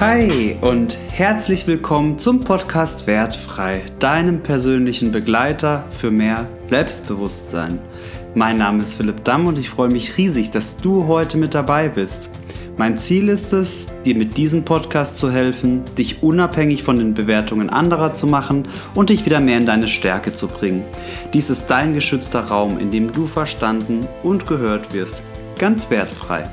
Hi und herzlich willkommen zum Podcast Wertfrei, deinem persönlichen Begleiter für mehr Selbstbewusstsein. Mein Name ist Philipp Damm und ich freue mich riesig, dass du heute mit dabei bist. Mein Ziel ist es, dir mit diesem Podcast zu helfen, dich unabhängig von den Bewertungen anderer zu machen und dich wieder mehr in deine Stärke zu bringen. Dies ist dein geschützter Raum, in dem du verstanden und gehört wirst. Ganz wertfrei.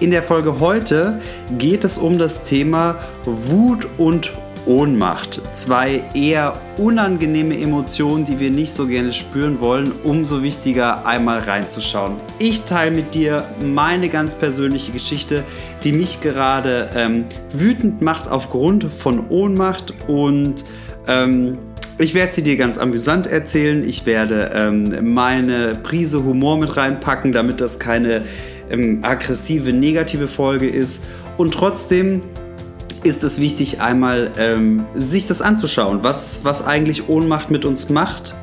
In der Folge heute geht es um das Thema Wut und Ohnmacht. Zwei eher unangenehme Emotionen, die wir nicht so gerne spüren wollen. Umso wichtiger, einmal reinzuschauen. Ich teile mit dir meine ganz persönliche Geschichte, die mich gerade ähm, wütend macht aufgrund von Ohnmacht und ähm, ich werde sie dir ganz amüsant erzählen. Ich werde ähm, meine Prise Humor mit reinpacken, damit das keine ähm, aggressive, negative Folge ist. Und trotzdem ist es wichtig, einmal ähm, sich das anzuschauen, was, was eigentlich Ohnmacht mit uns macht,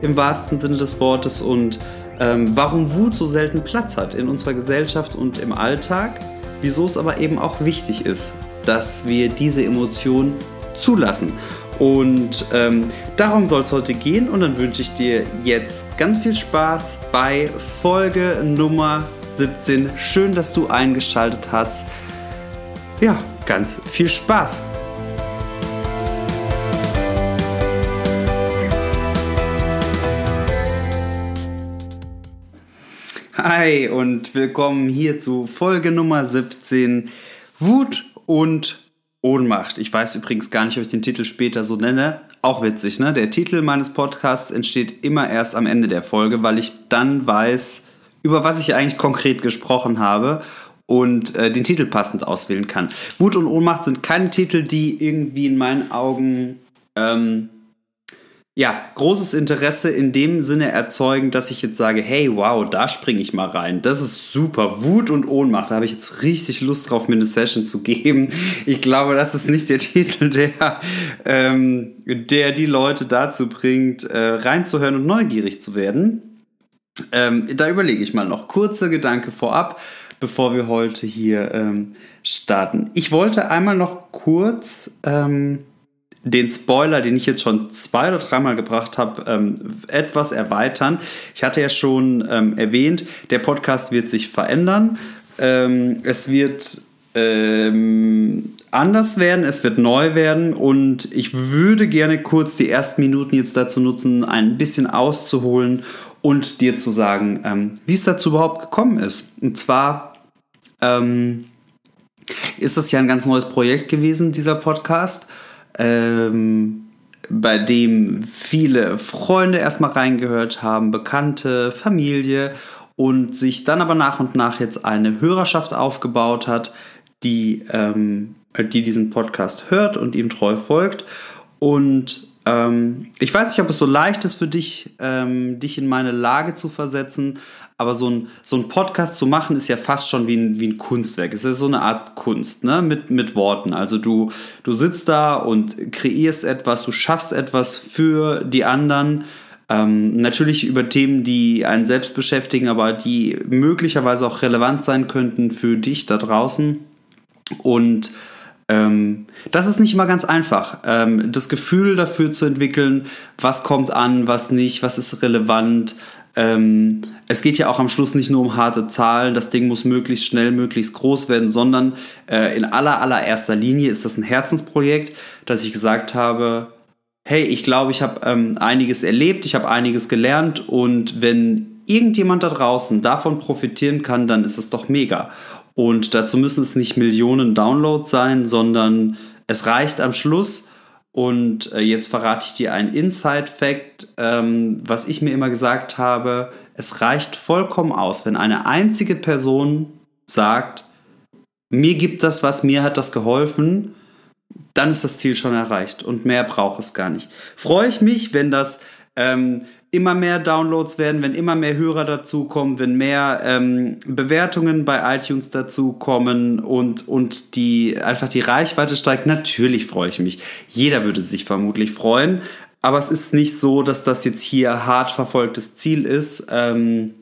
im wahrsten Sinne des Wortes, und ähm, warum Wut so selten Platz hat in unserer Gesellschaft und im Alltag, wieso es aber eben auch wichtig ist, dass wir diese Emotion zulassen. Und ähm, darum soll es heute gehen und dann wünsche ich dir jetzt ganz viel Spaß bei Folge Nummer 17. Schön, dass du eingeschaltet hast. Ja, ganz viel Spaß. Hi und willkommen hier zu Folge Nummer 17. Wut und Ohnmacht. Ich weiß übrigens gar nicht, ob ich den Titel später so nenne. Auch witzig, ne? Der Titel meines Podcasts entsteht immer erst am Ende der Folge, weil ich dann weiß, über was ich eigentlich konkret gesprochen habe und äh, den Titel passend auswählen kann. Wut und Ohnmacht sind keine Titel, die irgendwie in meinen Augen ähm, ja, großes Interesse in dem Sinne erzeugen, dass ich jetzt sage, hey, wow, da springe ich mal rein. Das ist super. Wut und Ohnmacht. Da habe ich jetzt richtig Lust drauf, mir eine Session zu geben. Ich glaube, das ist nicht der Titel, der, ähm, der die Leute dazu bringt, äh, reinzuhören und neugierig zu werden. Ähm, da überlege ich mal noch. Kurzer Gedanke vorab, bevor wir heute hier ähm, starten. Ich wollte einmal noch kurz ähm, den Spoiler, den ich jetzt schon zwei oder dreimal gebracht habe, ähm, etwas erweitern. Ich hatte ja schon ähm, erwähnt, der Podcast wird sich verändern. Ähm, es wird anders werden, es wird neu werden und ich würde gerne kurz die ersten Minuten jetzt dazu nutzen, ein bisschen auszuholen und dir zu sagen, ähm, wie es dazu überhaupt gekommen ist. Und zwar ähm, ist das ja ein ganz neues Projekt gewesen, dieser Podcast, ähm, bei dem viele Freunde erstmal reingehört haben, Bekannte, Familie und sich dann aber nach und nach jetzt eine Hörerschaft aufgebaut hat, die, ähm, die diesen Podcast hört und ihm treu folgt. Und ähm, ich weiß nicht, ob es so leicht ist für dich, ähm, dich in meine Lage zu versetzen, aber so ein, so ein Podcast zu machen, ist ja fast schon wie ein, wie ein Kunstwerk. Es ist so eine Art Kunst, ne? Mit, mit Worten. Also du, du sitzt da und kreierst etwas, du schaffst etwas für die anderen. Ähm, natürlich über Themen, die einen selbst beschäftigen, aber die möglicherweise auch relevant sein könnten für dich da draußen. Und ähm, das ist nicht immer ganz einfach, ähm, das Gefühl dafür zu entwickeln, was kommt an, was nicht, was ist relevant. Ähm, es geht ja auch am Schluss nicht nur um harte Zahlen, das Ding muss möglichst schnell, möglichst groß werden, sondern äh, in aller, allererster Linie ist das ein Herzensprojekt, dass ich gesagt habe, hey, ich glaube, ich habe ähm, einiges erlebt, ich habe einiges gelernt und wenn irgendjemand da draußen davon profitieren kann, dann ist es doch mega. Und dazu müssen es nicht Millionen Downloads sein, sondern es reicht am Schluss. Und äh, jetzt verrate ich dir einen Inside-Fact, ähm, was ich mir immer gesagt habe. Es reicht vollkommen aus, wenn eine einzige Person sagt, mir gibt das was, mir hat das geholfen, dann ist das Ziel schon erreicht und mehr braucht es gar nicht. Freue ich mich, wenn das ähm, immer mehr Downloads werden, wenn immer mehr Hörer dazukommen, wenn mehr ähm, Bewertungen bei iTunes dazukommen und, und die, einfach die Reichweite steigt, natürlich freue ich mich. Jeder würde sich vermutlich freuen. Aber es ist nicht so, dass das jetzt hier hart verfolgtes Ziel ist, ähm,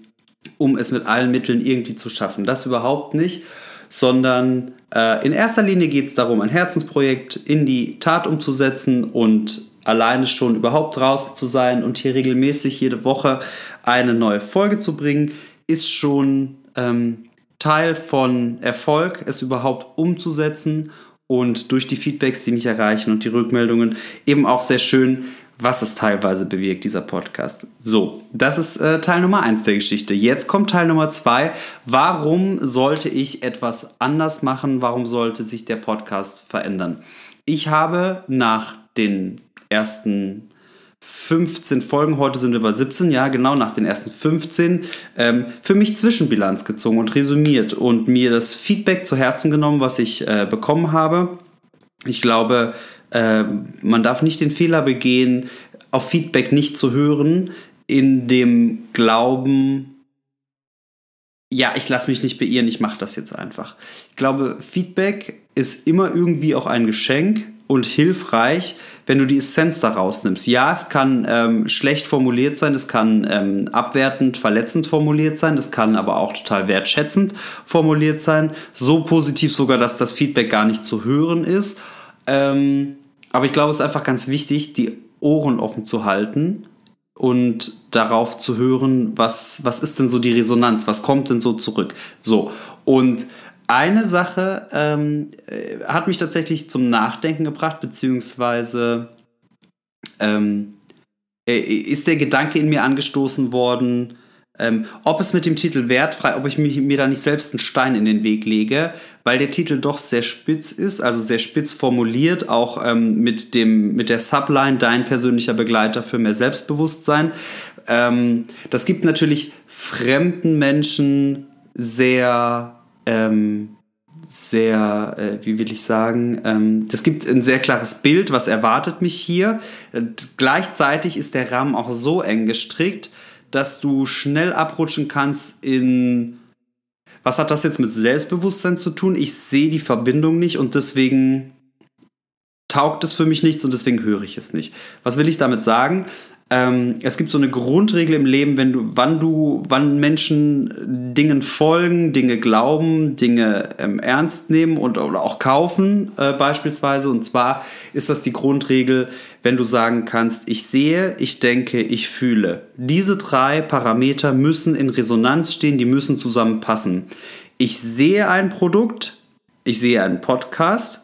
um es mit allen Mitteln irgendwie zu schaffen. Das überhaupt nicht sondern äh, in erster Linie geht es darum, ein Herzensprojekt in die Tat umzusetzen und alleine schon überhaupt draußen zu sein und hier regelmäßig jede Woche eine neue Folge zu bringen, ist schon ähm, Teil von Erfolg, es überhaupt umzusetzen und durch die Feedbacks, die mich erreichen und die Rückmeldungen eben auch sehr schön, was es teilweise bewirkt, dieser Podcast. So, das ist äh, Teil Nummer 1 der Geschichte. Jetzt kommt Teil Nummer 2. Warum sollte ich etwas anders machen? Warum sollte sich der Podcast verändern? Ich habe nach den ersten 15 Folgen, heute sind wir bei 17, ja genau, nach den ersten 15, ähm, für mich Zwischenbilanz gezogen und resümiert und mir das Feedback zu Herzen genommen, was ich äh, bekommen habe. Ich glaube, äh, man darf nicht den Fehler begehen, auf Feedback nicht zu hören, in dem Glauben, ja, ich lasse mich nicht beirren, ich mache das jetzt einfach. Ich glaube, Feedback ist immer irgendwie auch ein Geschenk und hilfreich, wenn du die Essenz daraus nimmst. Ja, es kann ähm, schlecht formuliert sein, es kann ähm, abwertend, verletzend formuliert sein, es kann aber auch total wertschätzend formuliert sein. So positiv sogar, dass das Feedback gar nicht zu hören ist. Ähm, aber ich glaube, es ist einfach ganz wichtig, die Ohren offen zu halten und darauf zu hören, was, was ist denn so die Resonanz, was kommt denn so zurück. So, und eine Sache ähm, äh, hat mich tatsächlich zum Nachdenken gebracht, beziehungsweise ähm, äh, ist der Gedanke in mir angestoßen worden, ähm, ob es mit dem Titel wertfrei, ob ich mich, mir da nicht selbst einen Stein in den Weg lege, weil der Titel doch sehr spitz ist, also sehr spitz formuliert, auch ähm, mit, dem, mit der Subline Dein persönlicher Begleiter für mehr Selbstbewusstsein. Ähm, das gibt natürlich fremden Menschen sehr ähm, sehr, äh, wie will ich sagen, ähm, das gibt ein sehr klares Bild, was erwartet mich hier. Äh, gleichzeitig ist der Rahmen auch so eng gestrickt, dass du schnell abrutschen kannst in, was hat das jetzt mit Selbstbewusstsein zu tun? Ich sehe die Verbindung nicht und deswegen taugt es für mich nichts und deswegen höre ich es nicht. Was will ich damit sagen? Ähm, es gibt so eine Grundregel im Leben, wenn du, wann du, wann Menschen Dingen folgen, Dinge glauben, Dinge ähm, ernst nehmen und oder auch kaufen äh, beispielsweise. Und zwar ist das die Grundregel, wenn du sagen kannst, ich sehe, ich denke, ich fühle. Diese drei Parameter müssen in Resonanz stehen, die müssen zusammenpassen. Ich sehe ein Produkt, ich sehe einen Podcast,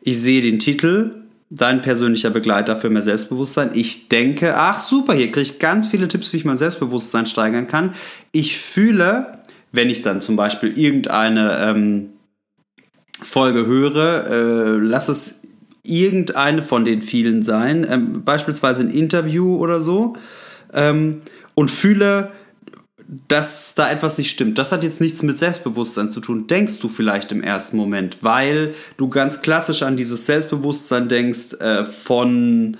ich sehe den Titel dein persönlicher Begleiter für mehr Selbstbewusstsein. Ich denke, ach super, hier kriege ich ganz viele Tipps, wie ich mein Selbstbewusstsein steigern kann. Ich fühle, wenn ich dann zum Beispiel irgendeine ähm, Folge höre, äh, lass es irgendeine von den vielen sein, ähm, beispielsweise ein Interview oder so, ähm, und fühle, dass da etwas nicht stimmt. Das hat jetzt nichts mit Selbstbewusstsein zu tun, denkst du vielleicht im ersten Moment, weil du ganz klassisch an dieses Selbstbewusstsein denkst äh, von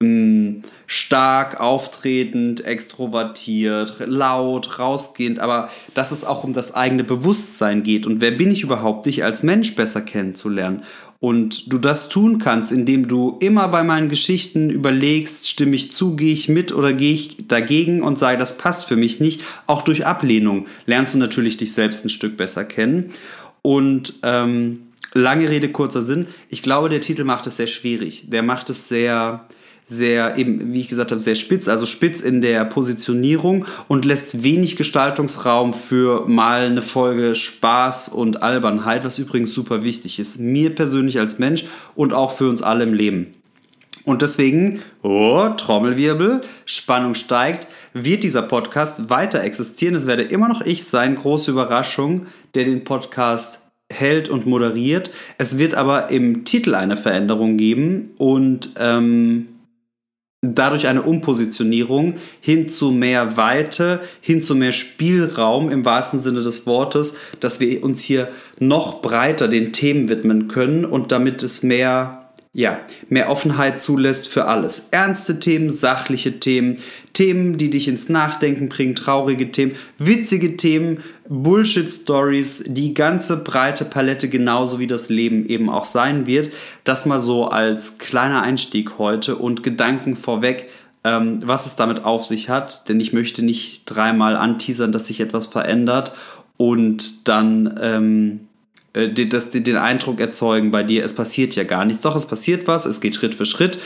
mh, hm, stark auftretend, extrovertiert, laut, rausgehend, aber dass es auch um das eigene Bewusstsein geht und wer bin ich überhaupt, dich als Mensch besser kennenzulernen. Und du das tun kannst, indem du immer bei meinen Geschichten überlegst, stimme ich zu, gehe ich mit oder gehe ich dagegen und sage, das passt für mich nicht. Auch durch Ablehnung lernst du natürlich dich selbst ein Stück besser kennen. Und ähm, lange Rede, kurzer Sinn. Ich glaube, der Titel macht es sehr schwierig. Der macht es sehr, sehr, eben, wie ich gesagt habe, sehr spitz, also spitz in der Positionierung und lässt wenig Gestaltungsraum für mal eine Folge Spaß und Albernheit, was übrigens super wichtig ist. Mir persönlich als Mensch und auch für uns alle im Leben. Und deswegen, oh, Trommelwirbel, Spannung steigt, wird dieser Podcast weiter existieren. Es werde immer noch ich sein, große Überraschung, der den Podcast hält und moderiert. Es wird aber im Titel eine Veränderung geben und ähm, dadurch eine Umpositionierung hin zu mehr Weite, hin zu mehr Spielraum im wahrsten Sinne des Wortes, dass wir uns hier noch breiter den Themen widmen können und damit es mehr ja, mehr Offenheit zulässt für alles. Ernste Themen, sachliche Themen, Themen, die dich ins Nachdenken bringen, traurige Themen, witzige Themen, Bullshit-Stories, die ganze breite Palette, genauso wie das Leben eben auch sein wird. Das mal so als kleiner Einstieg heute und Gedanken vorweg, ähm, was es damit auf sich hat, denn ich möchte nicht dreimal anteasern, dass sich etwas verändert und dann. Ähm, äh, das, den Eindruck erzeugen bei dir, es passiert ja gar nichts. Doch, es passiert was, es geht Schritt für Schritt.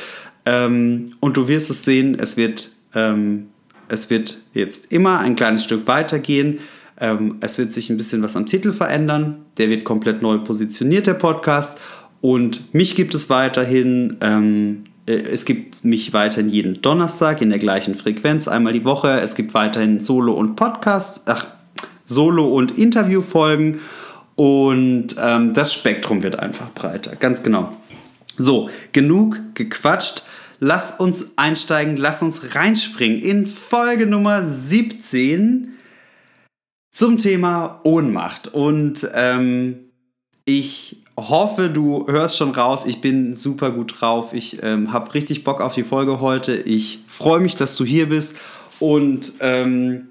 Ähm, und du wirst es sehen, es wird, ähm, es wird jetzt immer ein kleines Stück weitergehen. Ähm, es wird sich ein bisschen was am Titel verändern. Der wird komplett neu positioniert, der Podcast. Und mich gibt es weiterhin. Ähm, äh, es gibt mich weiterhin jeden Donnerstag in der gleichen Frequenz, einmal die Woche. Es gibt weiterhin Solo- und Podcast, ach, Solo- und Interviewfolgen. Und ähm, das Spektrum wird einfach breiter, ganz genau. So, genug gequatscht. Lass uns einsteigen, lass uns reinspringen in Folge Nummer 17 zum Thema Ohnmacht. Und ähm, ich hoffe, du hörst schon raus, ich bin super gut drauf. Ich ähm, habe richtig Bock auf die Folge heute. Ich freue mich, dass du hier bist. Und ähm,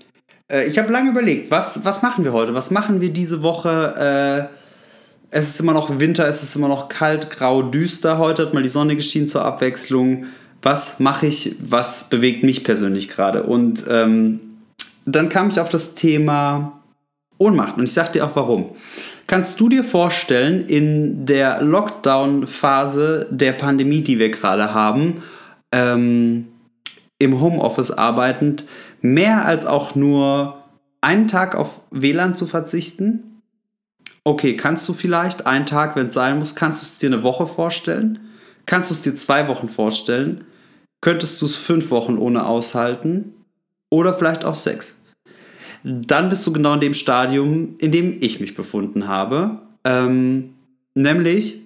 äh, ich habe lange überlegt, was, was machen wir heute? Was machen wir diese Woche? Äh, es ist immer noch Winter, es ist immer noch kalt, grau, düster. Heute hat mal die Sonne geschienen zur Abwechslung. Was mache ich? Was bewegt mich persönlich gerade? Und ähm, dann kam ich auf das Thema Ohnmacht. Und ich sage dir auch warum. Kannst du dir vorstellen, in der Lockdown-Phase der Pandemie, die wir gerade haben, ähm, im Homeoffice arbeitend, mehr als auch nur einen Tag auf WLAN zu verzichten? Okay, kannst du vielleicht einen Tag, wenn es sein muss, kannst du es dir eine Woche vorstellen? Kannst du es dir zwei Wochen vorstellen? Könntest du es fünf Wochen ohne aushalten? Oder vielleicht auch sechs? dann bist du genau in dem Stadium, in dem ich mich befunden habe. Ähm, nämlich,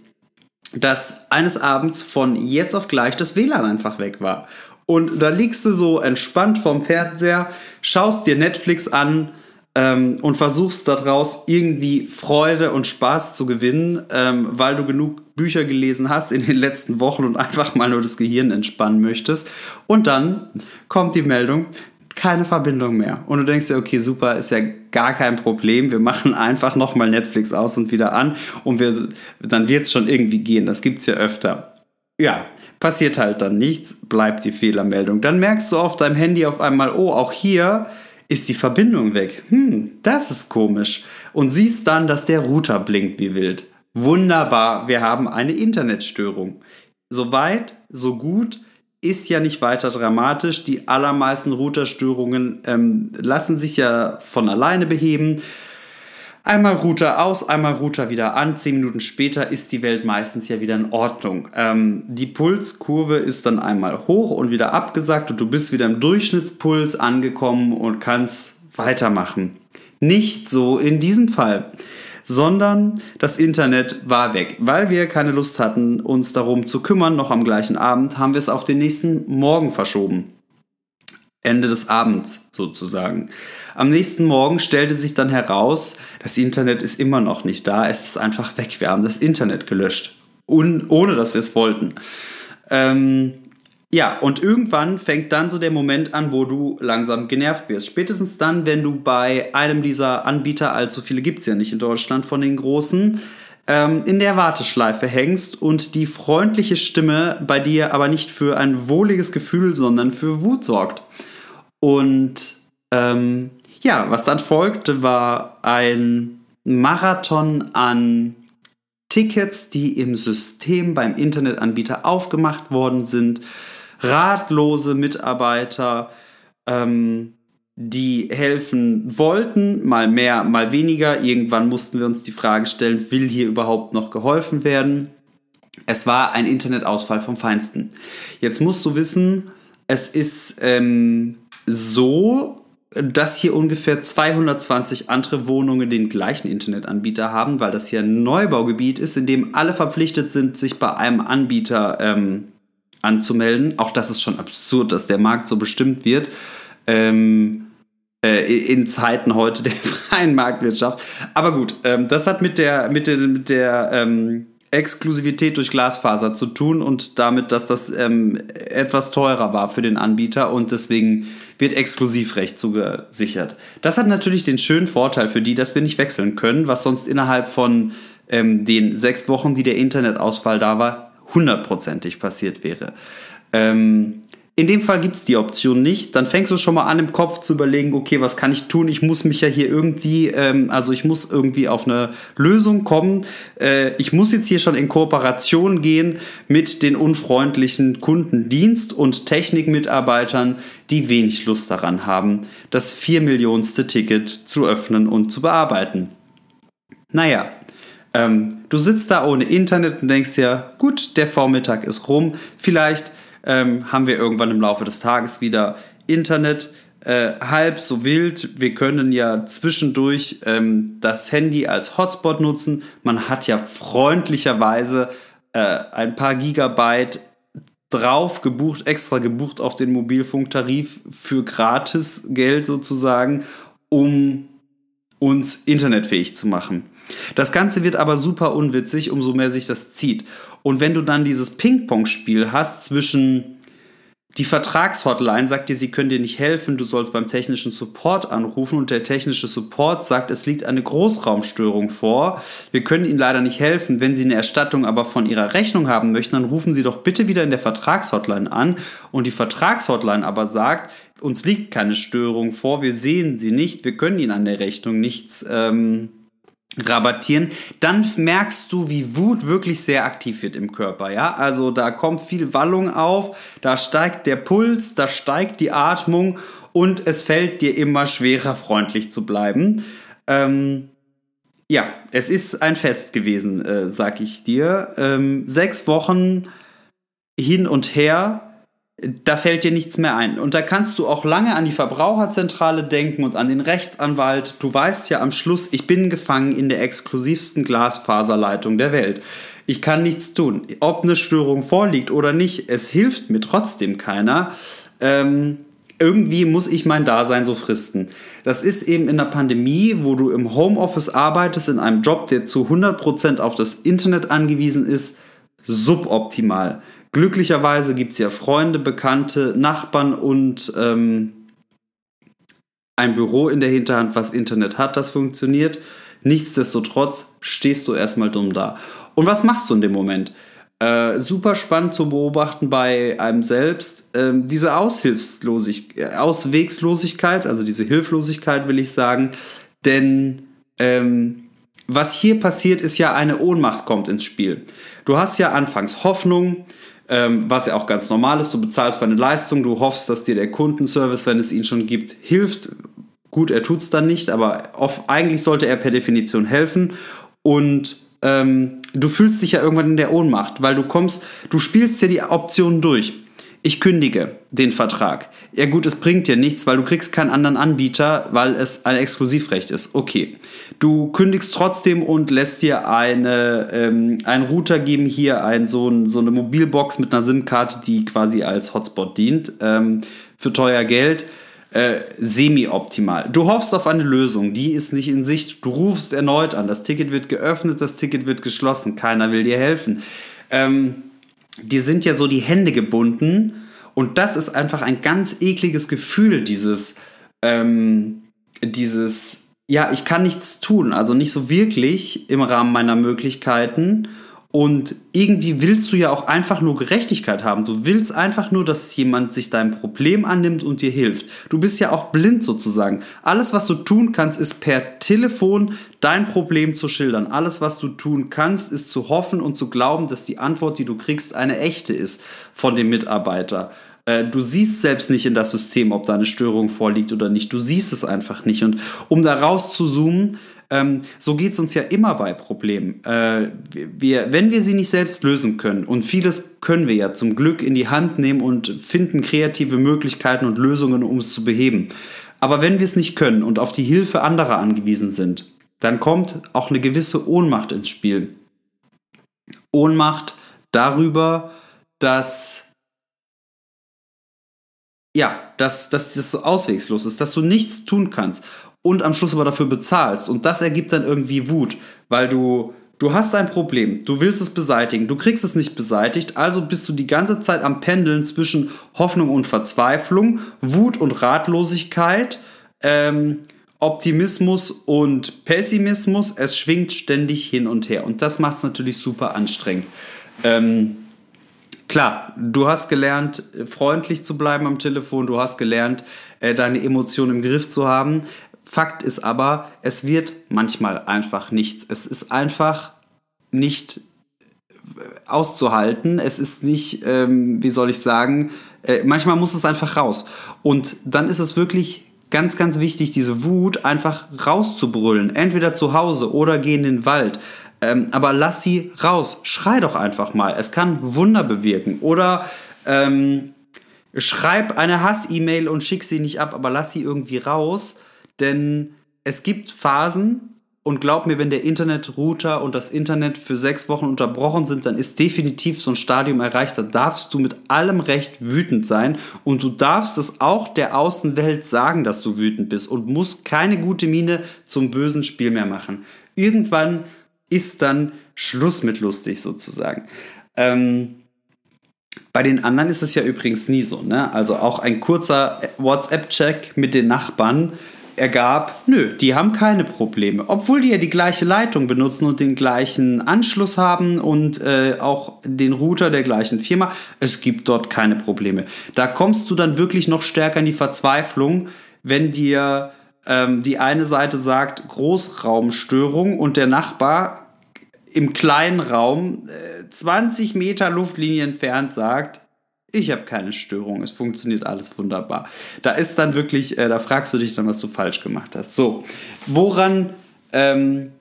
dass eines Abends von jetzt auf gleich das WLAN einfach weg war. Und da liegst du so entspannt vorm Fernseher, schaust dir Netflix an ähm, und versuchst daraus irgendwie Freude und Spaß zu gewinnen, ähm, weil du genug Bücher gelesen hast in den letzten Wochen und einfach mal nur das Gehirn entspannen möchtest. Und dann kommt die Meldung, keine Verbindung mehr. Und du denkst dir, okay, super, ist ja gar kein Problem. Wir machen einfach nochmal Netflix aus und wieder an und wir, dann wird es schon irgendwie gehen. Das gibt es ja öfter. Ja, passiert halt dann nichts, bleibt die Fehlermeldung. Dann merkst du auf deinem Handy auf einmal, oh, auch hier ist die Verbindung weg. Hm, das ist komisch. Und siehst dann, dass der Router blinkt wie wild. Wunderbar, wir haben eine Internetstörung. Soweit, so gut ist ja nicht weiter dramatisch. Die allermeisten Routerstörungen ähm, lassen sich ja von alleine beheben. Einmal Router aus, einmal Router wieder an. Zehn Minuten später ist die Welt meistens ja wieder in Ordnung. Ähm, die Pulskurve ist dann einmal hoch und wieder abgesackt und du bist wieder im Durchschnittspuls angekommen und kannst weitermachen. Nicht so in diesem Fall sondern das Internet war weg. Weil wir keine Lust hatten, uns darum zu kümmern, noch am gleichen Abend, haben wir es auf den nächsten Morgen verschoben. Ende des Abends sozusagen. Am nächsten Morgen stellte sich dann heraus, das Internet ist immer noch nicht da, es ist einfach weg. Wir haben das Internet gelöscht, Un ohne dass wir es wollten. Ähm, ja, und irgendwann fängt dann so der Moment an, wo du langsam genervt wirst. Spätestens dann, wenn du bei einem dieser Anbieter, allzu viele gibt es ja nicht in Deutschland von den großen, ähm, in der Warteschleife hängst und die freundliche Stimme bei dir aber nicht für ein wohliges Gefühl, sondern für Wut sorgt. Und ähm, ja, was dann folgte, war ein Marathon an Tickets, die im System beim Internetanbieter aufgemacht worden sind ratlose Mitarbeiter, ähm, die helfen wollten, mal mehr, mal weniger. Irgendwann mussten wir uns die Frage stellen, will hier überhaupt noch geholfen werden? Es war ein Internetausfall vom Feinsten. Jetzt musst du wissen, es ist ähm, so, dass hier ungefähr 220 andere Wohnungen den gleichen Internetanbieter haben, weil das hier ein Neubaugebiet ist, in dem alle verpflichtet sind, sich bei einem Anbieter ähm, anzumelden. Auch das ist schon absurd, dass der Markt so bestimmt wird. Ähm, äh, in Zeiten heute der freien Marktwirtschaft. Aber gut, ähm, das hat mit der, mit der, mit der ähm, Exklusivität durch Glasfaser zu tun und damit, dass das ähm, etwas teurer war für den Anbieter und deswegen wird Exklusivrecht zugesichert. Das hat natürlich den schönen Vorteil für die, dass wir nicht wechseln können, was sonst innerhalb von ähm, den sechs Wochen, die der Internetausfall da war, hundertprozentig passiert wäre. Ähm, In dem Fall gibt es die Option nicht. Dann fängst du schon mal an, im Kopf zu überlegen, okay, was kann ich tun? Ich muss mich ja hier irgendwie, ähm, also ich muss irgendwie auf eine Lösung kommen. Äh, ich muss jetzt hier schon in Kooperation gehen mit den unfreundlichen Kundendienst- und Technikmitarbeitern, die wenig Lust daran haben, das vier Millionste Ticket zu öffnen und zu bearbeiten. Naja, ähm, du sitzt da ohne Internet und denkst dir, gut, der Vormittag ist rum, vielleicht ähm, haben wir irgendwann im Laufe des Tages wieder Internet. Äh, halb so wild. Wir können ja zwischendurch ähm, das Handy als Hotspot nutzen. Man hat ja freundlicherweise äh, ein paar Gigabyte drauf gebucht, extra gebucht auf den Mobilfunktarif für gratis Geld sozusagen, um uns internetfähig zu machen. Das Ganze wird aber super unwitzig, umso mehr sich das zieht. Und wenn du dann dieses Ping-Pong-Spiel hast zwischen die Vertragshotline sagt dir, sie können dir nicht helfen, du sollst beim technischen Support anrufen und der technische Support sagt, es liegt eine Großraumstörung vor. Wir können Ihnen leider nicht helfen. Wenn Sie eine Erstattung aber von Ihrer Rechnung haben möchten, dann rufen Sie doch bitte wieder in der Vertragshotline an und die Vertragshotline aber sagt, uns liegt keine Störung vor, wir sehen sie nicht, wir können Ihnen an der Rechnung nichts ähm, rabattieren, dann merkst du, wie Wut wirklich sehr aktiv wird im Körper. Ja, also da kommt viel Wallung auf, da steigt der Puls, da steigt die Atmung und es fällt dir immer schwerer, freundlich zu bleiben. Ähm, ja, es ist ein Fest gewesen, äh, sag ich dir. Ähm, sechs Wochen hin und her da fällt dir nichts mehr ein. Und da kannst du auch lange an die Verbraucherzentrale denken und an den Rechtsanwalt. Du weißt ja am Schluss, ich bin gefangen in der exklusivsten Glasfaserleitung der Welt. Ich kann nichts tun. Ob eine Störung vorliegt oder nicht, es hilft mir trotzdem keiner. Ähm, irgendwie muss ich mein Dasein so fristen. Das ist eben in der Pandemie, wo du im Homeoffice arbeitest, in einem Job, der zu 100% auf das Internet angewiesen ist, suboptimal. Glücklicherweise gibt es ja Freunde, Bekannte, Nachbarn und ähm, ein Büro in der Hinterhand, was Internet hat, das funktioniert. Nichtsdestotrotz stehst du erstmal dumm da. Und was machst du in dem Moment? Äh, super spannend zu beobachten bei einem selbst. Ähm, diese Aushilfslosig äh, Auswegslosigkeit, also diese Hilflosigkeit will ich sagen. Denn ähm, was hier passiert, ist ja eine Ohnmacht kommt ins Spiel. Du hast ja anfangs Hoffnung, ähm, was ja auch ganz normal ist. Du bezahlst für eine Leistung, du hoffst, dass dir der Kundenservice, wenn es ihn schon gibt, hilft. Gut, er tut es dann nicht, aber oft, eigentlich sollte er per Definition helfen. Und ähm, du fühlst dich ja irgendwann in der Ohnmacht, weil du kommst, du spielst ja die Optionen durch ich kündige den Vertrag. Ja gut, es bringt dir nichts, weil du kriegst keinen anderen Anbieter, weil es ein Exklusivrecht ist. Okay. Du kündigst trotzdem und lässt dir eine, ähm, einen Router geben, hier ein, so, ein, so eine Mobilbox mit einer SIM-Karte, die quasi als Hotspot dient, ähm, für teuer Geld. Äh, semi-optimal. Du hoffst auf eine Lösung, die ist nicht in Sicht. Du rufst erneut an, das Ticket wird geöffnet, das Ticket wird geschlossen, keiner will dir helfen. Ähm, die sind ja so die Hände gebunden und das ist einfach ein ganz ekliges Gefühl, dieses, ähm, dieses, ja, ich kann nichts tun, also nicht so wirklich im Rahmen meiner Möglichkeiten und irgendwie willst du ja auch einfach nur Gerechtigkeit haben. Du willst einfach nur, dass jemand sich dein Problem annimmt und dir hilft. Du bist ja auch blind sozusagen. Alles, was du tun kannst, ist per Telefon dein Problem zu schildern. Alles, was du tun kannst, ist zu hoffen und zu glauben, dass die Antwort, die du kriegst, eine echte ist von dem Mitarbeiter. Äh, du siehst selbst nicht in das System, ob da eine Störung vorliegt oder nicht. Du siehst es einfach nicht. Und um da raus zu zoomen, ähm, so geht es uns ja immer bei Problemen. Äh, wir, wenn wir sie nicht selbst lösen können, und vieles können wir ja zum Glück in die Hand nehmen und finden kreative Möglichkeiten und Lösungen, um es zu beheben. Aber wenn wir es nicht können und auf die Hilfe anderer angewiesen sind, dann kommt auch eine gewisse Ohnmacht ins Spiel. Ohnmacht darüber, dass ja, dass, dass das so auswegslos ist, dass du nichts tun kannst und am Schluss aber dafür bezahlst. Und das ergibt dann irgendwie Wut, weil du, du hast ein Problem, du willst es beseitigen, du kriegst es nicht beseitigt, also bist du die ganze Zeit am Pendeln zwischen Hoffnung und Verzweiflung, Wut und Ratlosigkeit, ähm, Optimismus und Pessimismus. Es schwingt ständig hin und her und das macht es natürlich super anstrengend. Ähm, klar, du hast gelernt, freundlich zu bleiben am Telefon, du hast gelernt, äh, deine Emotionen im Griff zu haben. Fakt ist aber, es wird manchmal einfach nichts. Es ist einfach nicht äh, auszuhalten. Es ist nicht, ähm, wie soll ich sagen, äh, manchmal muss es einfach raus. Und dann ist es wirklich ganz, ganz wichtig, diese Wut einfach rauszubrüllen. Entweder zu Hause oder geh in den Wald. Ähm, aber lass sie raus. Schrei doch einfach mal. Es kann Wunder bewirken. Oder ähm, schreib eine Hass-E-Mail und schick sie nicht ab, aber lass sie irgendwie raus. Denn es gibt Phasen, und glaub mir, wenn der Internetrouter und das Internet für sechs Wochen unterbrochen sind, dann ist definitiv so ein Stadium erreicht. Da darfst du mit allem Recht wütend sein. Und du darfst es auch der Außenwelt sagen, dass du wütend bist. Und musst keine gute Miene zum bösen Spiel mehr machen. Irgendwann ist dann Schluss mit lustig sozusagen. Ähm, bei den anderen ist es ja übrigens nie so. Ne? Also auch ein kurzer WhatsApp-Check mit den Nachbarn ergab, nö, die haben keine Probleme. Obwohl die ja die gleiche Leitung benutzen und den gleichen Anschluss haben und äh, auch den Router der gleichen Firma. Es gibt dort keine Probleme. Da kommst du dann wirklich noch stärker in die Verzweiflung, wenn dir ähm, die eine Seite sagt Großraumstörung und der Nachbar im kleinen Raum äh, 20 Meter Luftlinie entfernt sagt, ich habe keine Störung, es funktioniert alles wunderbar. Da ist dann wirklich, äh, da fragst du dich dann, was du falsch gemacht hast. So, woran ähm,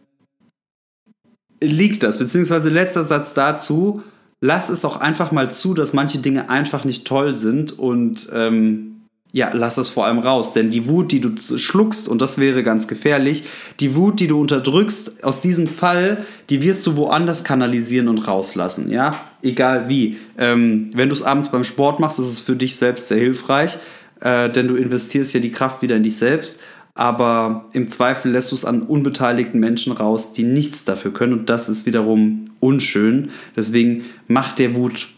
liegt das? Beziehungsweise letzter Satz dazu, lass es auch einfach mal zu, dass manche Dinge einfach nicht toll sind und ähm, ja, lass es vor allem raus. Denn die Wut, die du schluckst, und das wäre ganz gefährlich, die Wut, die du unterdrückst, aus diesem Fall, die wirst du woanders kanalisieren und rauslassen. Ja, egal wie. Ähm, wenn du es abends beim Sport machst, ist es für dich selbst sehr hilfreich, äh, denn du investierst ja die Kraft wieder in dich selbst. Aber im Zweifel lässt du es an unbeteiligten Menschen raus, die nichts dafür können. Und das ist wiederum unschön. Deswegen mach der Wut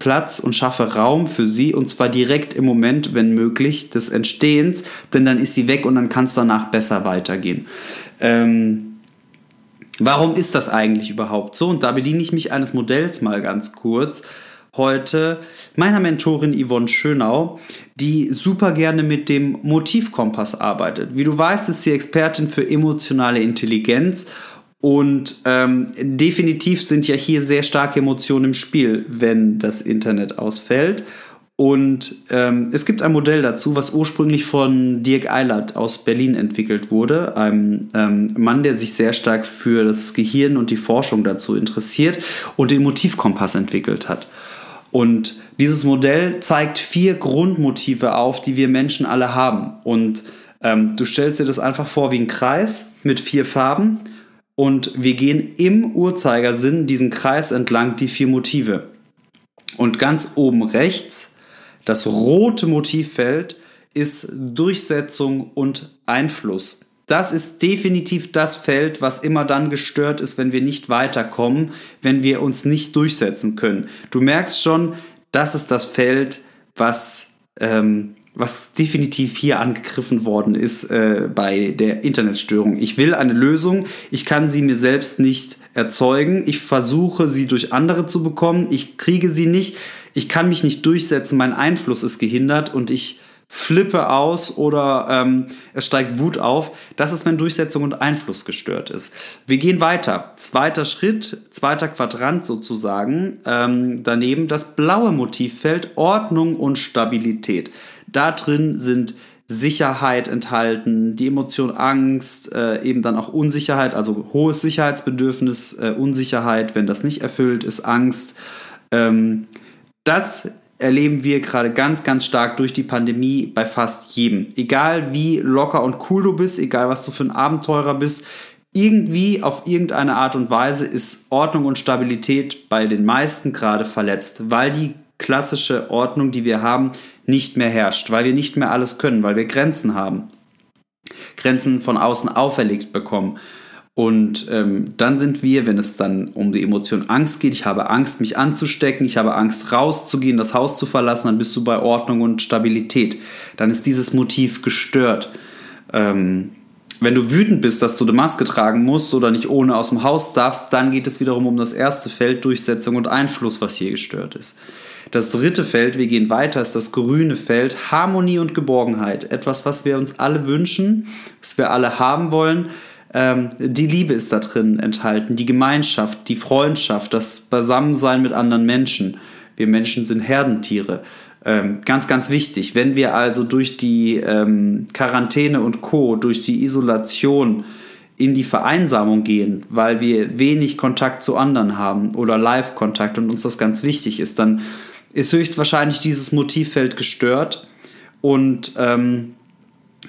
Platz und schaffe Raum für sie und zwar direkt im Moment, wenn möglich, des Entstehens, denn dann ist sie weg und dann kann es danach besser weitergehen. Ähm, warum ist das eigentlich überhaupt so? Und da bediene ich mich eines Modells mal ganz kurz heute meiner Mentorin Yvonne Schönau, die super gerne mit dem Motivkompass arbeitet. Wie du weißt, ist sie Expertin für emotionale Intelligenz und ähm, definitiv sind ja hier sehr starke Emotionen im Spiel, wenn das Internet ausfällt. Und ähm, es gibt ein Modell dazu, was ursprünglich von Dirk Eilert aus Berlin entwickelt wurde. Ein ähm, Mann, der sich sehr stark für das Gehirn und die Forschung dazu interessiert und den Motivkompass entwickelt hat. Und dieses Modell zeigt vier Grundmotive auf, die wir Menschen alle haben. Und ähm, du stellst dir das einfach vor wie ein Kreis mit vier Farben und wir gehen im Uhrzeigersinn diesen Kreis entlang die vier Motive. Und ganz oben rechts, das rote Motivfeld, ist Durchsetzung und Einfluss. Das ist definitiv das Feld, was immer dann gestört ist, wenn wir nicht weiterkommen, wenn wir uns nicht durchsetzen können. Du merkst schon, das ist das Feld, was ähm, was definitiv hier angegriffen worden ist äh, bei der Internetstörung. Ich will eine Lösung, ich kann sie mir selbst nicht erzeugen, ich versuche sie durch andere zu bekommen, ich kriege sie nicht, ich kann mich nicht durchsetzen, mein Einfluss ist gehindert und ich flippe aus oder ähm, es steigt Wut auf. Das ist, wenn Durchsetzung und Einfluss gestört ist. Wir gehen weiter. Zweiter Schritt, zweiter Quadrant sozusagen. Ähm, daneben das blaue Motivfeld Ordnung und Stabilität. Da drin sind Sicherheit enthalten, die Emotion Angst, äh, eben dann auch Unsicherheit, also hohes Sicherheitsbedürfnis, äh, Unsicherheit, wenn das nicht erfüllt ist, Angst. Ähm, das erleben wir gerade ganz, ganz stark durch die Pandemie bei fast jedem. Egal wie locker und cool du bist, egal was du für ein Abenteurer bist, irgendwie auf irgendeine Art und Weise ist Ordnung und Stabilität bei den meisten gerade verletzt, weil die klassische Ordnung, die wir haben, nicht mehr herrscht, weil wir nicht mehr alles können, weil wir Grenzen haben. Grenzen von außen auferlegt bekommen. Und ähm, dann sind wir, wenn es dann um die Emotion Angst geht, ich habe Angst, mich anzustecken, ich habe Angst, rauszugehen, das Haus zu verlassen, dann bist du bei Ordnung und Stabilität. Dann ist dieses Motiv gestört. Ähm, wenn du wütend bist, dass du eine Maske tragen musst oder nicht ohne aus dem Haus darfst, dann geht es wiederum um das erste Feld, Durchsetzung und Einfluss, was hier gestört ist. Das dritte Feld, wir gehen weiter, ist das grüne Feld, Harmonie und Geborgenheit. Etwas, was wir uns alle wünschen, was wir alle haben wollen. Ähm, die Liebe ist da drin enthalten, die Gemeinschaft, die Freundschaft, das Beisammensein mit anderen Menschen. Wir Menschen sind Herdentiere. Ähm, ganz, ganz wichtig. Wenn wir also durch die ähm, Quarantäne und Co., durch die Isolation in die Vereinsamung gehen, weil wir wenig Kontakt zu anderen haben oder Live-Kontakt und uns das ganz wichtig ist, dann ist höchstwahrscheinlich dieses Motivfeld gestört und ähm,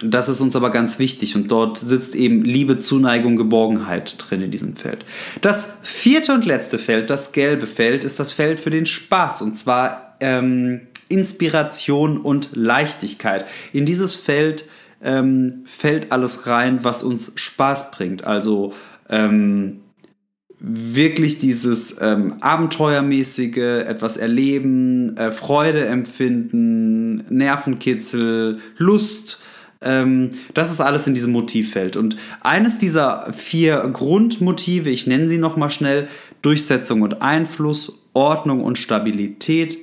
das ist uns aber ganz wichtig und dort sitzt eben Liebe, Zuneigung, Geborgenheit drin in diesem Feld. Das vierte und letzte Feld, das gelbe Feld, ist das Feld für den Spaß und zwar ähm, Inspiration und Leichtigkeit. In dieses Feld ähm, fällt alles rein, was uns Spaß bringt. Also ähm, wirklich dieses ähm, Abenteuermäßige, etwas erleben, äh, Freude empfinden, Nervenkitzel, Lust. Ähm, das ist alles in diesem Motivfeld. Und eines dieser vier Grundmotive, ich nenne sie nochmal schnell, Durchsetzung und Einfluss, Ordnung und Stabilität,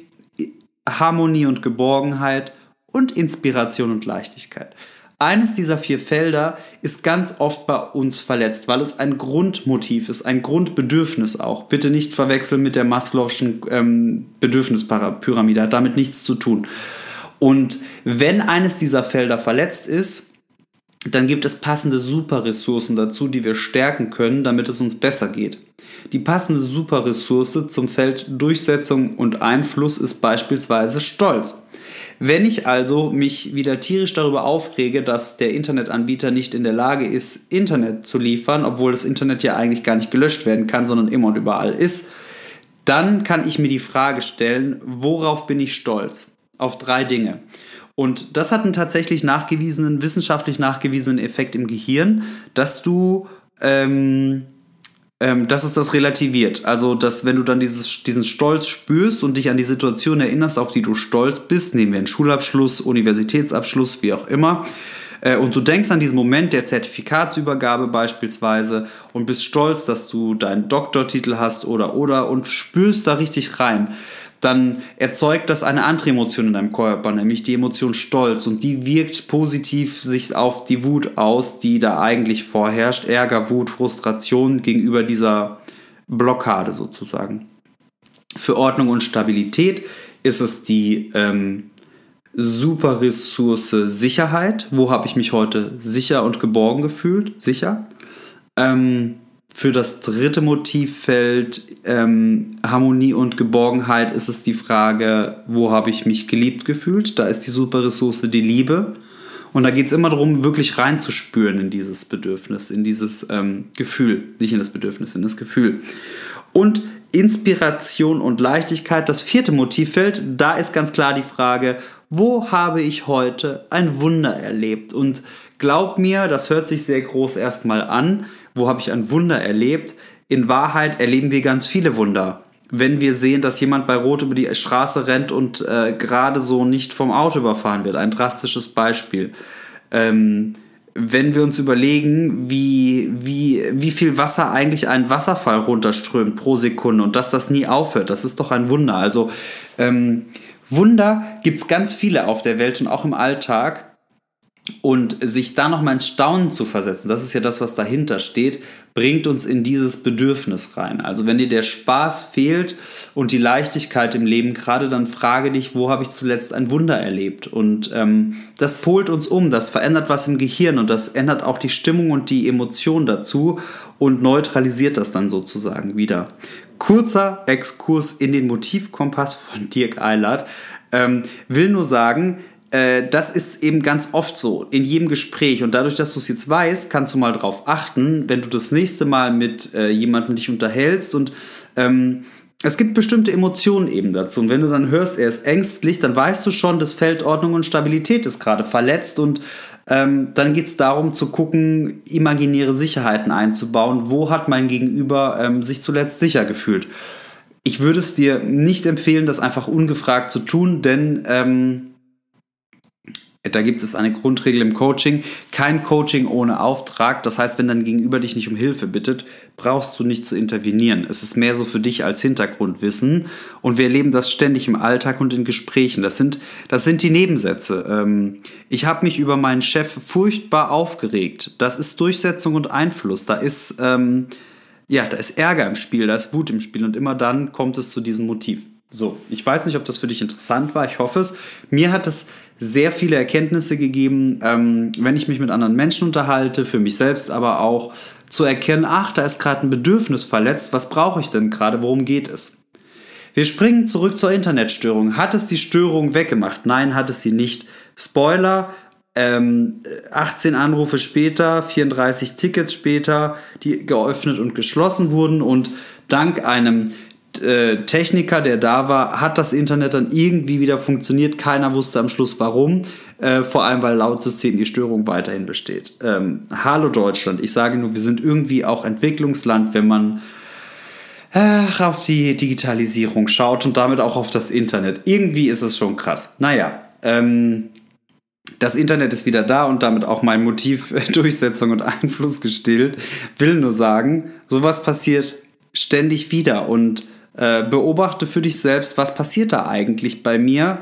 Harmonie und Geborgenheit und Inspiration und Leichtigkeit. Eines dieser vier Felder ist ganz oft bei uns verletzt, weil es ein Grundmotiv ist, ein Grundbedürfnis auch. Bitte nicht verwechseln mit der Maslow'schen ähm, Bedürfnispyramide, hat damit nichts zu tun. Und wenn eines dieser Felder verletzt ist, dann gibt es passende Superressourcen dazu, die wir stärken können, damit es uns besser geht. Die passende Superressource zum Feld Durchsetzung und Einfluss ist beispielsweise Stolz. Wenn ich also mich wieder tierisch darüber aufrege, dass der Internetanbieter nicht in der Lage ist, Internet zu liefern, obwohl das Internet ja eigentlich gar nicht gelöscht werden kann, sondern immer und überall ist, dann kann ich mir die Frage stellen, worauf bin ich stolz? Auf drei Dinge. Und das hat einen tatsächlich nachgewiesenen, wissenschaftlich nachgewiesenen Effekt im Gehirn, dass du ähm, ähm, dass es das relativiert. Also, dass wenn du dann dieses, diesen Stolz spürst und dich an die Situation erinnerst, auf die du stolz bist, nehmen wir einen Schulabschluss, Universitätsabschluss, wie auch immer, äh, und du denkst an diesen Moment der Zertifikatsübergabe beispielsweise und bist stolz, dass du deinen Doktortitel hast oder oder und spürst da richtig rein, dann erzeugt das eine andere Emotion in deinem Körper, nämlich die Emotion Stolz. Und die wirkt positiv sich auf die Wut aus, die da eigentlich vorherrscht. Ärger, Wut, Frustration gegenüber dieser Blockade sozusagen. Für Ordnung und Stabilität ist es die ähm, super Ressource Sicherheit. Wo habe ich mich heute sicher und geborgen gefühlt? Sicher. Ähm, für das dritte Motivfeld ähm, Harmonie und Geborgenheit ist es die Frage, wo habe ich mich geliebt gefühlt? Da ist die super Ressource die Liebe. Und da geht es immer darum, wirklich reinzuspüren in dieses Bedürfnis, in dieses ähm, Gefühl. Nicht in das Bedürfnis, in das Gefühl. Und Inspiration und Leichtigkeit, das vierte Motivfeld, da ist ganz klar die Frage, wo habe ich heute ein Wunder erlebt? Und glaub mir, das hört sich sehr groß erstmal an, wo habe ich ein Wunder erlebt? In Wahrheit erleben wir ganz viele Wunder. Wenn wir sehen, dass jemand bei Rot über die Straße rennt und äh, gerade so nicht vom Auto überfahren wird, ein drastisches Beispiel. Ähm, wenn wir uns überlegen, wie, wie, wie viel Wasser eigentlich ein Wasserfall runterströmt pro Sekunde und dass das nie aufhört, das ist doch ein Wunder. Also ähm, Wunder gibt es ganz viele auf der Welt und auch im Alltag. Und sich da nochmal ins Staunen zu versetzen, das ist ja das, was dahinter steht, bringt uns in dieses Bedürfnis rein. Also wenn dir der Spaß fehlt und die Leichtigkeit im Leben, gerade dann frage dich, wo habe ich zuletzt ein Wunder erlebt? Und ähm, das polt uns um, das verändert was im Gehirn und das ändert auch die Stimmung und die Emotion dazu und neutralisiert das dann sozusagen wieder. Kurzer Exkurs in den Motivkompass von Dirk Eilert. Ähm, will nur sagen, äh, das ist eben ganz oft so in jedem Gespräch. Und dadurch, dass du es jetzt weißt, kannst du mal darauf achten, wenn du das nächste Mal mit äh, jemandem dich unterhältst und ähm, es gibt bestimmte Emotionen eben dazu. Und wenn du dann hörst, er ist ängstlich, dann weißt du schon, das Feld Ordnung und Stabilität ist gerade verletzt. Und ähm, dann geht es darum zu gucken, imaginäre Sicherheiten einzubauen. Wo hat mein Gegenüber ähm, sich zuletzt sicher gefühlt? Ich würde es dir nicht empfehlen, das einfach ungefragt zu tun, denn ähm, Da gibt es eine Grundregel im Coaching. Kein Coaching ohne Auftrag. Das heißt, wenn dein Gegenüber dich nicht um Hilfe bittet, brauchst du nicht zu intervenieren. Es ist mehr so für dich als Hintergrundwissen. Und wir erleben das ständig im Alltag und in Gesprächen. Das sind, das sind die Nebensätze. Ähm, ich habe mich über meinen Chef furchtbar aufgeregt. Das ist Durchsetzung und Einfluss. Da ist, ähm, ja, da ist Ärger im Spiel, da ist Wut im Spiel. Und immer dann kommt es zu diesem Motiv. So, ich weiß nicht, ob das für dich interessant war. Ich hoffe es. Mir hat es sehr viele Erkenntnisse gegeben, ähm, wenn ich mich mit anderen Menschen unterhalte, für mich selbst, aber auch zu erkennen, ach, da ist gerade ein Bedürfnis verletzt. Was brauche ich denn gerade? Worum geht es? Wir springen zurück zur Internetstörung. Hat es die Störung weggemacht? Nein, hat es sie nicht. Spoiler, ähm, 18 Anrufe später, 34 Tickets später, die geöffnet und geschlossen wurden und dank einem Techniker, der da war, hat das Internet dann irgendwie wieder funktioniert. Keiner wusste am Schluss warum. Äh, vor allem, weil laut System die Störung weiterhin besteht. Ähm, Hallo Deutschland. Ich sage nur, wir sind irgendwie auch Entwicklungsland, wenn man äh, auf die Digitalisierung schaut und damit auch auf das Internet. Irgendwie ist es schon krass. Naja, ähm, das Internet ist wieder da und damit auch mein Motiv Durchsetzung und Einfluss gestillt. Will nur sagen, sowas passiert ständig wieder und äh, beobachte für dich selbst, was passiert da eigentlich bei mir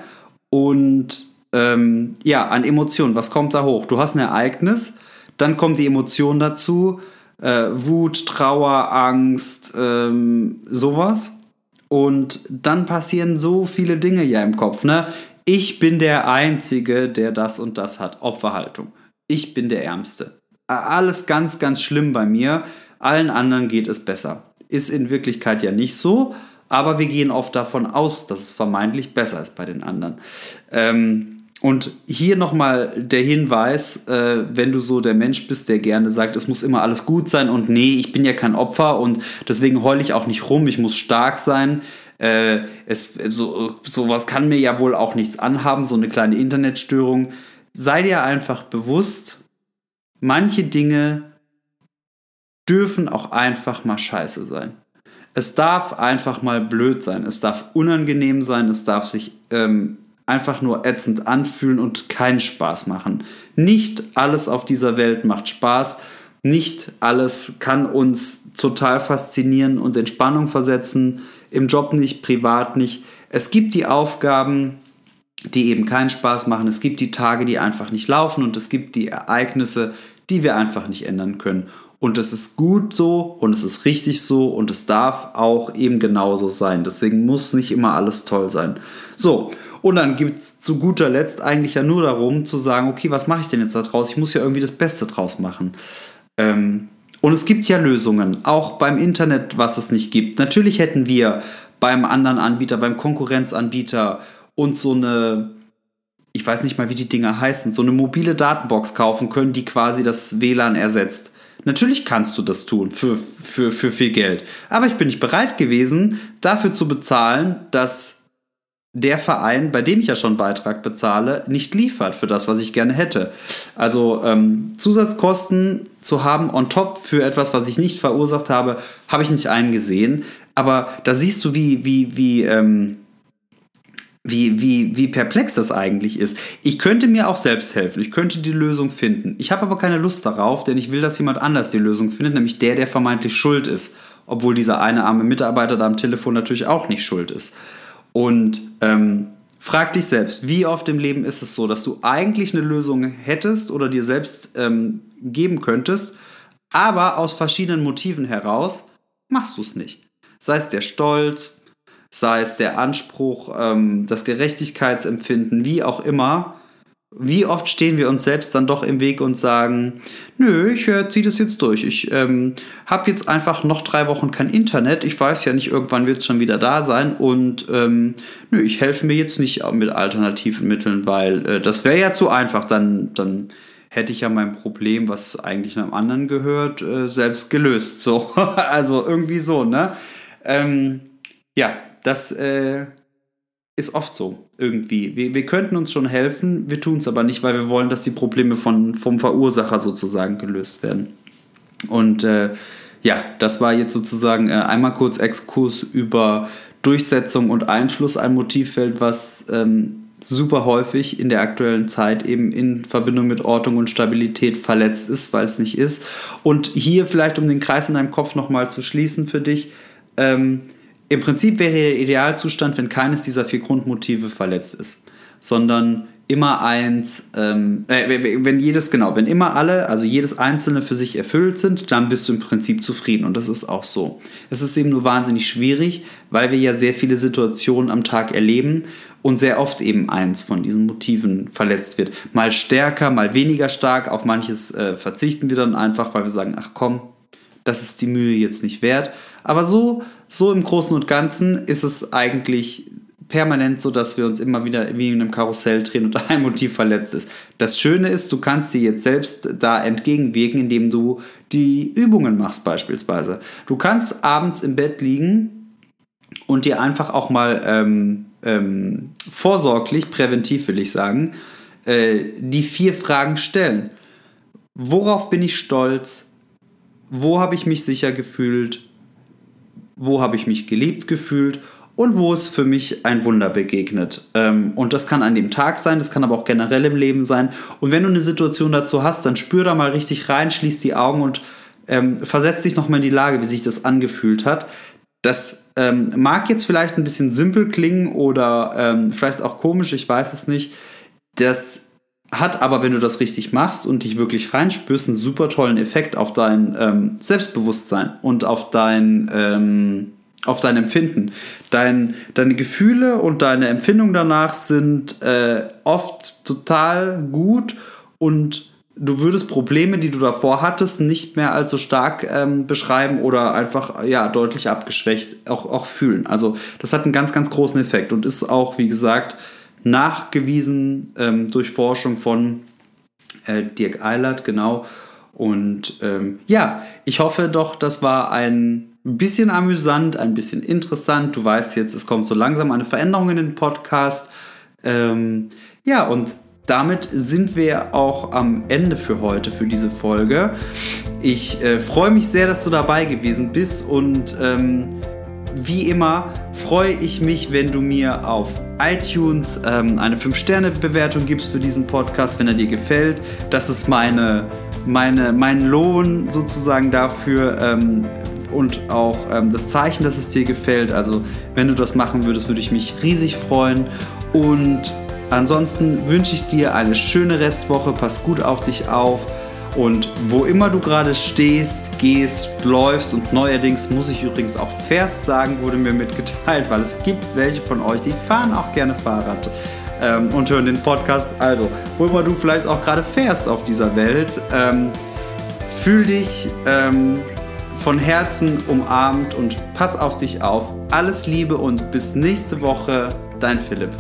und ähm, ja, an Emotionen, was kommt da hoch? Du hast ein Ereignis, dann kommt die Emotion dazu, äh, Wut, Trauer, Angst, ähm, sowas. Und dann passieren so viele Dinge ja im Kopf. Ne? Ich bin der Einzige, der das und das hat. Opferhaltung. Ich bin der Ärmste. Alles ganz, ganz schlimm bei mir. Allen anderen geht es besser. Ist in Wirklichkeit ja nicht so, aber wir gehen oft davon aus, dass es vermeintlich besser ist bei den anderen. Ähm, und hier nochmal der Hinweis, äh, wenn du so der Mensch bist, der gerne sagt, es muss immer alles gut sein und nee, ich bin ja kein Opfer und deswegen heule ich auch nicht rum, ich muss stark sein. Äh, es, so, sowas kann mir ja wohl auch nichts anhaben, so eine kleine Internetstörung. Sei dir einfach bewusst, manche Dinge dürfen auch einfach mal scheiße sein. Es darf einfach mal blöd sein, es darf unangenehm sein, es darf sich ähm, einfach nur ätzend anfühlen und keinen Spaß machen. Nicht alles auf dieser Welt macht Spaß, nicht alles kann uns total faszinieren und Entspannung versetzen, im Job nicht, privat nicht. Es gibt die Aufgaben, die eben keinen Spaß machen, es gibt die Tage, die einfach nicht laufen und es gibt die Ereignisse, die wir einfach nicht ändern können. Und es ist gut so und es ist richtig so und es darf auch eben genauso sein. Deswegen muss nicht immer alles toll sein. So, und dann gibt es zu guter Letzt eigentlich ja nur darum zu sagen, okay, was mache ich denn jetzt da draus? Ich muss ja irgendwie das Beste draus machen. Ähm, und es gibt ja Lösungen, auch beim Internet, was es nicht gibt. Natürlich hätten wir beim anderen Anbieter, beim Konkurrenzanbieter und so eine ich weiß nicht mal, wie die Dinger heißen, so eine mobile Datenbox kaufen können, die quasi das WLAN ersetzt. Natürlich kannst du das tun für, für, für viel Geld. Aber ich bin nicht bereit gewesen, dafür zu bezahlen, dass der Verein, bei dem ich ja schon Beitrag bezahle, nicht liefert für das, was ich gerne hätte. Also ähm, Zusatzkosten zu haben on top für etwas, was ich nicht verursacht habe, habe ich nicht eingesehen. Aber da siehst du, wie, wie, wie, ähm, wie, wie, wie perplex das eigentlich ist. Ich könnte mir auch selbst helfen, ich könnte die Lösung finden. Ich habe aber keine Lust darauf, denn ich will, dass jemand anders die Lösung findet, nämlich der, der vermeintlich schuld ist. Obwohl dieser eine arme Mitarbeiter da am Telefon natürlich auch nicht schuld ist. Und ähm, frag dich selbst, wie oft im Leben ist es so, dass du eigentlich eine Lösung hättest oder dir selbst ähm, geben könntest, aber aus verschiedenen Motiven heraus machst du es nicht. Sei es der Stolz, sei es der Anspruch, ähm, das Gerechtigkeitsempfinden, wie auch immer, wie oft stehen wir uns selbst dann doch im Weg und sagen, nö, ich äh, ziehe das jetzt durch. Ich ähm, habe jetzt einfach noch drei Wochen kein Internet. Ich weiß ja nicht, irgendwann wird es schon wieder da sein. Und ähm, nö, ich helfe mir jetzt nicht mit alternativen Mitteln, weil äh, das wäre ja zu einfach. Dann, dann hätte ich ja mein Problem, was eigentlich einem anderen gehört, äh, selbst gelöst. So, also irgendwie so, ne? Ähm, ja, das äh, ist oft so irgendwie. Wir, wir könnten uns schon helfen, wir tun es aber nicht, weil wir wollen, dass die Probleme von, vom Verursacher sozusagen gelöst werden. Und äh, ja, das war jetzt sozusagen äh, einmal kurz Exkurs über Durchsetzung und Einfluss, ein Motivfeld, was ähm, super häufig in der aktuellen Zeit eben in Verbindung mit Ordnung und Stabilität verletzt ist, weil es nicht ist. Und hier vielleicht, um den Kreis in deinem Kopf nochmal zu schließen für dich, ähm, im Prinzip wäre der Idealzustand, wenn keines dieser vier Grundmotive verletzt ist, sondern immer eins, ähm, äh, wenn jedes, genau, wenn immer alle, also jedes einzelne für sich erfüllt sind, dann bist du im Prinzip zufrieden und das ist auch so. Es ist eben nur wahnsinnig schwierig, weil wir ja sehr viele Situationen am Tag erleben und sehr oft eben eins von diesen Motiven verletzt wird. Mal stärker, mal weniger stark, auf manches äh, verzichten wir dann einfach, weil wir sagen, ach komm, das ist die Mühe jetzt nicht wert. Aber so, so im Großen und Ganzen ist es eigentlich permanent so, dass wir uns immer wieder wie in einem Karussell drehen und ein Motiv verletzt ist. Das Schöne ist, du kannst dir jetzt selbst da entgegenwirken, indem du die Übungen machst beispielsweise. Du kannst abends im Bett liegen und dir einfach auch mal ähm, ähm, vorsorglich, präventiv will ich sagen, äh, die vier Fragen stellen. Worauf bin ich stolz? Wo habe ich mich sicher gefühlt? Wo habe ich mich geliebt gefühlt? und wo es für mich ein Wunder begegnet. Ähm, und das kann an dem Tag sein, das kann aber auch generell im Leben sein. Und wenn du eine Situation dazu hast, dann spür da mal richtig rein, schließ die Augen und ähm, versetz dich nochmal in die Lage, wie sich das angefühlt hat. Das ähm, mag jetzt vielleicht ein bisschen simpel klingen oder ähm, vielleicht auch komisch, ich weiß es nicht. Das hat aber, wenn du das richtig machst und dich wirklich reinspürst, einen super tollen Effekt auf dein ähm, Selbstbewusstsein und auf dein ähm, auf dein Empfinden. Dein, deine Gefühle und deine Empfindungen danach sind äh, oft total gut und du würdest Probleme, die du davor hattest, nicht mehr allzu stark ähm, beschreiben oder einfach ja deutlich abgeschwächt auch, auch fühlen. Also das hat einen ganz, ganz großen Effekt und ist auch, wie gesagt, nachgewiesen ähm, durch Forschung von äh, Dirk Eilert, genau. Und ähm, ja, ich hoffe doch, das war ein bisschen amüsant, ein bisschen interessant. Du weißt jetzt, es kommt so langsam eine Veränderung in den Podcast. Ähm, ja, und damit sind wir auch am Ende für heute, für diese Folge. Ich äh, freue mich sehr, dass du dabei gewesen bist und ähm, wie immer freue ich mich, wenn du mir auf iTunes ähm, eine 5-Sterne-Bewertung gibst für diesen Podcast, wenn er dir gefällt. Das ist meine, meine, mein Lohn sozusagen dafür, ähm, und auch ähm, das Zeichen, dass es dir gefällt. Also wenn du das machen würdest, würde ich mich riesig freuen. Und ansonsten wünsche ich dir eine schöne Restwoche. Pass gut auf dich auf. Und wo immer du gerade stehst, gehst, läufst und neuerdings muss ich übrigens auch fährst sagen, wurde mir mitgeteilt, weil es gibt welche von euch, die fahren auch gerne Fahrrad ähm, und hören den Podcast. Also, wo immer du vielleicht auch gerade fährst auf dieser Welt, ähm, fühl dich ähm, von Herzen umarmt und pass auf dich auf. Alles Liebe und bis nächste Woche, dein Philipp.